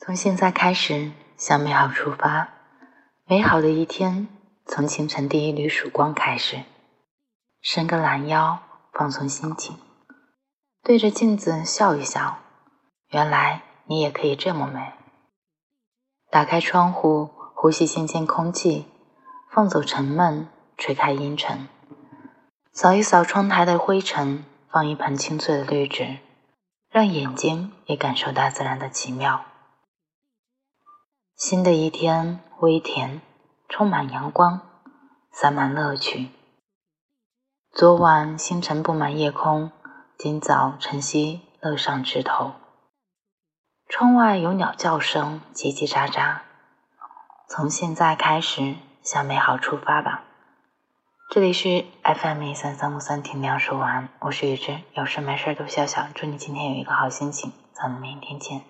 从现在开始，向美好出发。美好的一天从清晨第一缕曙光开始。伸个懒腰，放松心情，对着镜子笑一笑。原来你也可以这么美。打开窗户，呼吸新鲜空气，放走沉闷，吹开阴沉。扫一扫窗台的灰尘，放一盆清脆的绿植，让眼睛也感受大自然的奇妙。新的一天，微甜，充满阳光，洒满乐趣。昨晚星辰布满夜空，今早晨曦乐上枝头。窗外有鸟叫声，叽叽喳喳。从现在开始，向美好出发吧。这里是 FM 三三五三，听聊说完，我是雨之，有事没事都笑笑。祝你今天有一个好心情，咱们明天见。